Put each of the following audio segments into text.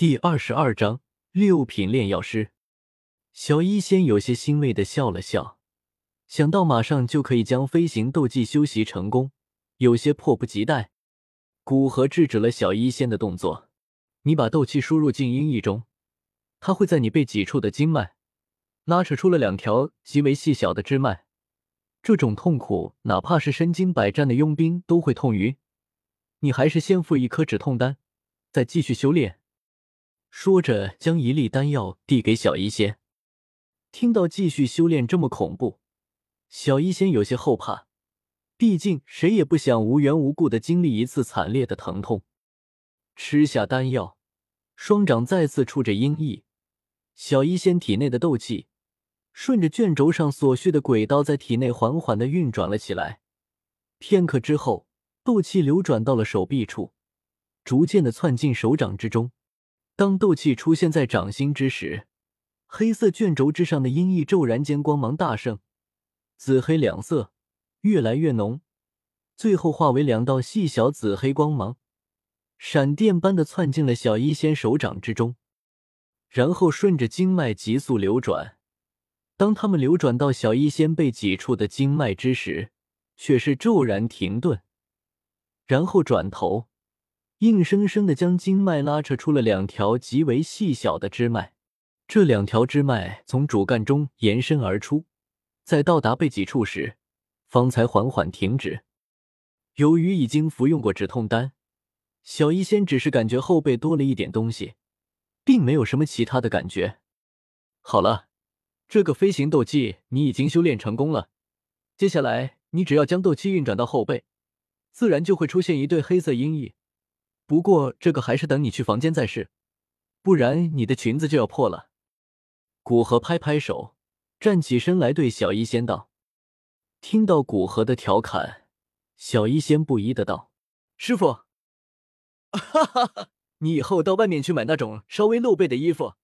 第二十二章六品炼药师。小医仙有些欣慰的笑了笑，想到马上就可以将飞行斗技修习成功，有些迫不及待。古河制止了小医仙的动作：“你把斗气输入进阴液中，它会在你被挤出的经脉拉扯出了两条极为细小的支脉。这种痛苦，哪怕是身经百战的佣兵都会痛晕。你还是先服一颗止痛丹，再继续修炼。”说着，将一粒丹药递给小医仙。听到继续修炼这么恐怖，小医仙有些后怕。毕竟谁也不想无缘无故的经历一次惨烈的疼痛。吃下丹药，双掌再次触着阴翼，小医仙体内的斗气顺着卷轴上所需的轨道在体内缓缓的运转了起来。片刻之后，斗气流转到了手臂处，逐渐的窜进手掌之中。当斗气出现在掌心之时，黑色卷轴之上的阴翳骤然间光芒大盛，紫黑两色越来越浓，最后化为两道细小紫黑光芒，闪电般的窜进了小医仙手掌之中，然后顺着经脉急速流转。当他们流转到小医仙被挤出的经脉之时，却是骤然停顿，然后转头。硬生生的将经脉拉扯出了两条极为细小的支脉，这两条支脉从主干中延伸而出，在到达背脊处时，方才缓缓停止。由于已经服用过止痛丹，小医仙只是感觉后背多了一点东西，并没有什么其他的感觉。好了，这个飞行斗技你已经修炼成功了，接下来你只要将斗气运转到后背，自然就会出现一对黑色鹰翼。不过这个还是等你去房间再试，不然你的裙子就要破了。古河拍拍手，站起身来对小医仙道：“听到古河的调侃，小医仙不依的道：‘师傅，哈哈哈，你以后到外面去买那种稍微露背的衣服，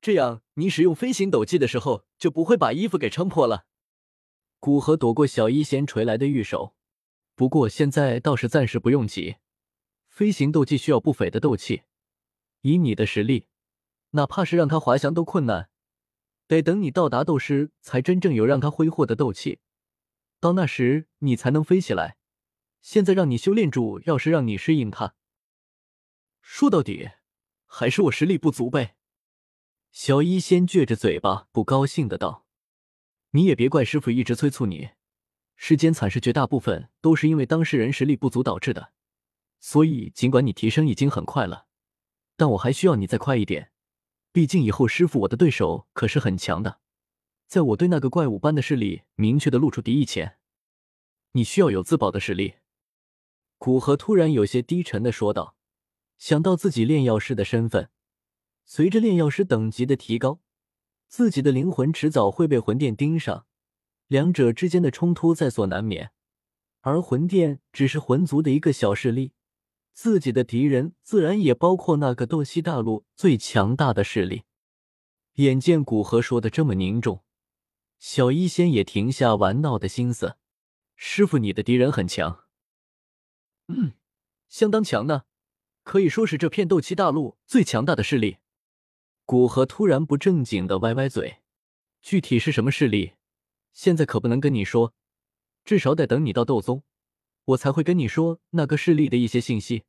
这样你使用飞行斗技的时候就不会把衣服给撑破了。’”古河躲过小医仙垂来的玉手，不过现在倒是暂时不用急。飞行斗技需要不菲的斗气，以你的实力，哪怕是让他滑翔都困难。得等你到达斗师，才真正有让他挥霍的斗气。到那时，你才能飞起来。现在让你修炼住，要是让你适应他，说到底，还是我实力不足呗。小医仙撅着嘴巴，不高兴的道：“你也别怪师傅一直催促你，世间惨事绝大部分都是因为当事人实力不足导致的。”所以，尽管你提升已经很快了，但我还需要你再快一点。毕竟以后师傅我的对手可是很强的，在我对那个怪物般的势力明确的露出敌意前，你需要有自保的实力。古河突然有些低沉的说道，想到自己炼药师的身份，随着炼药师等级的提高，自己的灵魂迟早会被魂殿盯上，两者之间的冲突在所难免。而魂殿只是魂族的一个小势力。自己的敌人自然也包括那个斗西大陆最强大的势力。眼见古河说的这么凝重，小医仙也停下玩闹的心思。师傅，你的敌人很强。嗯，相当强呢，可以说是这片斗气大陆最强大的势力。古河突然不正经的歪歪嘴，具体是什么势力，现在可不能跟你说，至少得等你到斗宗。我才会跟你说那个势力的一些信息。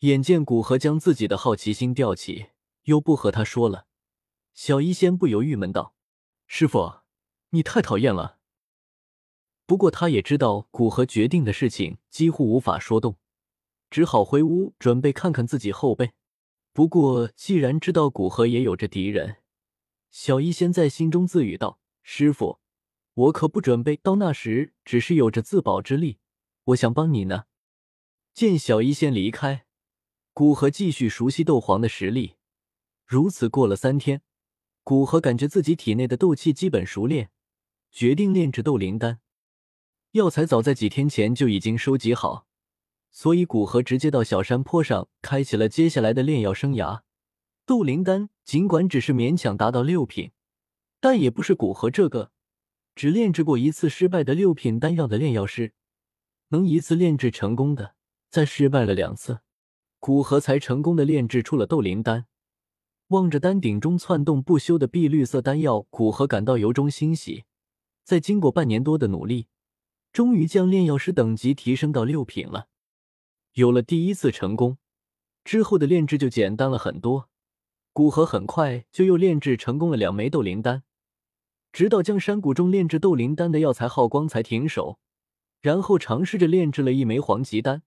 眼见古河将自己的好奇心吊起，又不和他说了，小医仙不由郁闷道：“师傅，你太讨厌了。”不过他也知道古河决定的事情几乎无法说动，只好回屋准备看看自己后背。不过既然知道古河也有着敌人，小医仙在心中自语道：“师傅。”我可不准备到那时，只是有着自保之力。我想帮你呢。见小医仙离开，古河继续熟悉斗皇的实力。如此过了三天，古河感觉自己体内的斗气基本熟练，决定炼制斗灵丹。药材早在几天前就已经收集好，所以古河直接到小山坡上开启了接下来的炼药生涯。斗灵丹尽管只是勉强达到六品，但也不是古河这个。只炼制过一次失败的六品丹药的炼药师，能一次炼制成功的，再失败了两次，古河才成功的炼制出了斗灵丹。望着丹顶中窜动不休的碧绿色丹药，古河感到由衷欣喜。在经过半年多的努力，终于将炼药师等级提升到六品了。有了第一次成功之后的炼制就简单了很多。古河很快就又炼制成功了两枚斗灵丹，直到将山谷中炼制斗灵丹的药材耗光才停手，然后尝试着炼制了一枚黄级丹。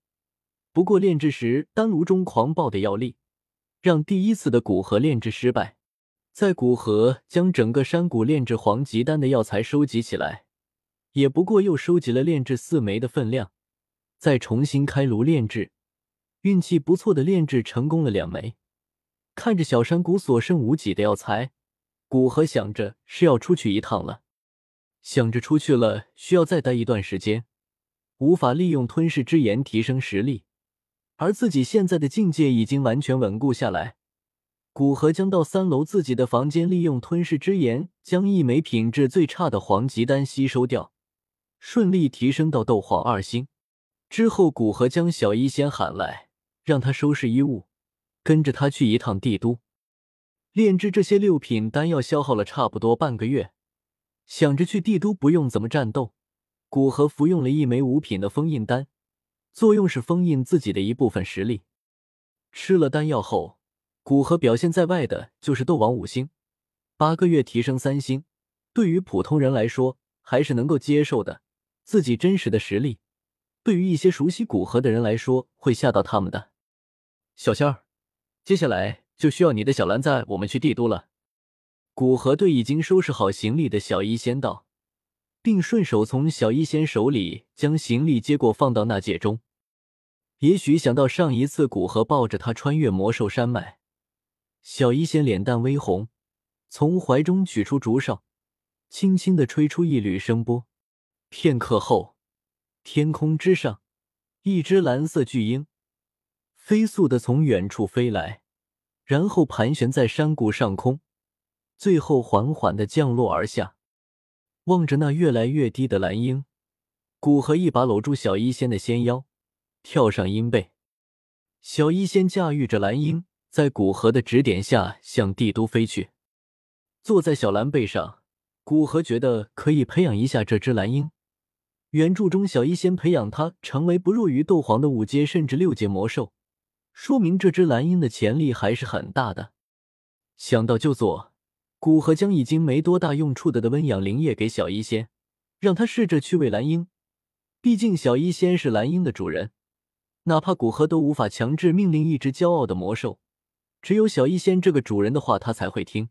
不过炼制时丹炉中狂暴的药力。让第一次的古河炼制失败，在古河将整个山谷炼制黄级丹的药材收集起来，也不过又收集了炼制四枚的分量，再重新开炉炼制，运气不错的炼制成功了两枚。看着小山谷所剩无几的药材，古河想着是要出去一趟了，想着出去了需要再待一段时间，无法利用吞噬之炎提升实力。而自己现在的境界已经完全稳固下来，古河将到三楼自己的房间，利用吞噬之炎将一枚品质最差的黄级丹吸收掉，顺利提升到斗皇二星。之后，古河将小医仙喊来，让他收拾衣物，跟着他去一趟帝都。炼制这些六品丹药消耗了差不多半个月，想着去帝都不用怎么战斗，古河服用了一枚五品的封印丹。作用是封印自己的一部分实力。吃了丹药后，古河表现在外的就是斗王五星，八个月提升三星，对于普通人来说还是能够接受的。自己真实的实力，对于一些熟悉古河的人来说会吓到他们的。小仙儿，接下来就需要你的小兰载我们去帝都了。古河对已经收拾好行李的小医仙道。并顺手从小医仙手里将行李接过，放到纳戒中。也许想到上一次古河抱着他穿越魔兽山脉，小医仙脸蛋微红，从怀中取出竹哨，轻轻的吹出一缕声波。片刻后，天空之上，一只蓝色巨鹰飞速的从远处飞来，然后盘旋在山谷上空，最后缓缓的降落而下。望着那越来越低的蓝鹰，古河一把搂住小医仙的纤腰，跳上鹰背。小医仙驾驭着蓝鹰，在古河的指点下向帝都飞去。坐在小蓝背上，古河觉得可以培养一下这只蓝鹰。原著中，小医仙培养它成为不弱于斗皇的五阶甚至六阶魔兽，说明这只蓝鹰的潜力还是很大的。想到就做。古河将已经没多大用处的的温养灵液给小医仙，让他试着去喂蓝鹰。毕竟小医仙是蓝鹰的主人，哪怕古河都无法强制命令一只骄傲的魔兽，只有小医仙这个主人的话他才会听。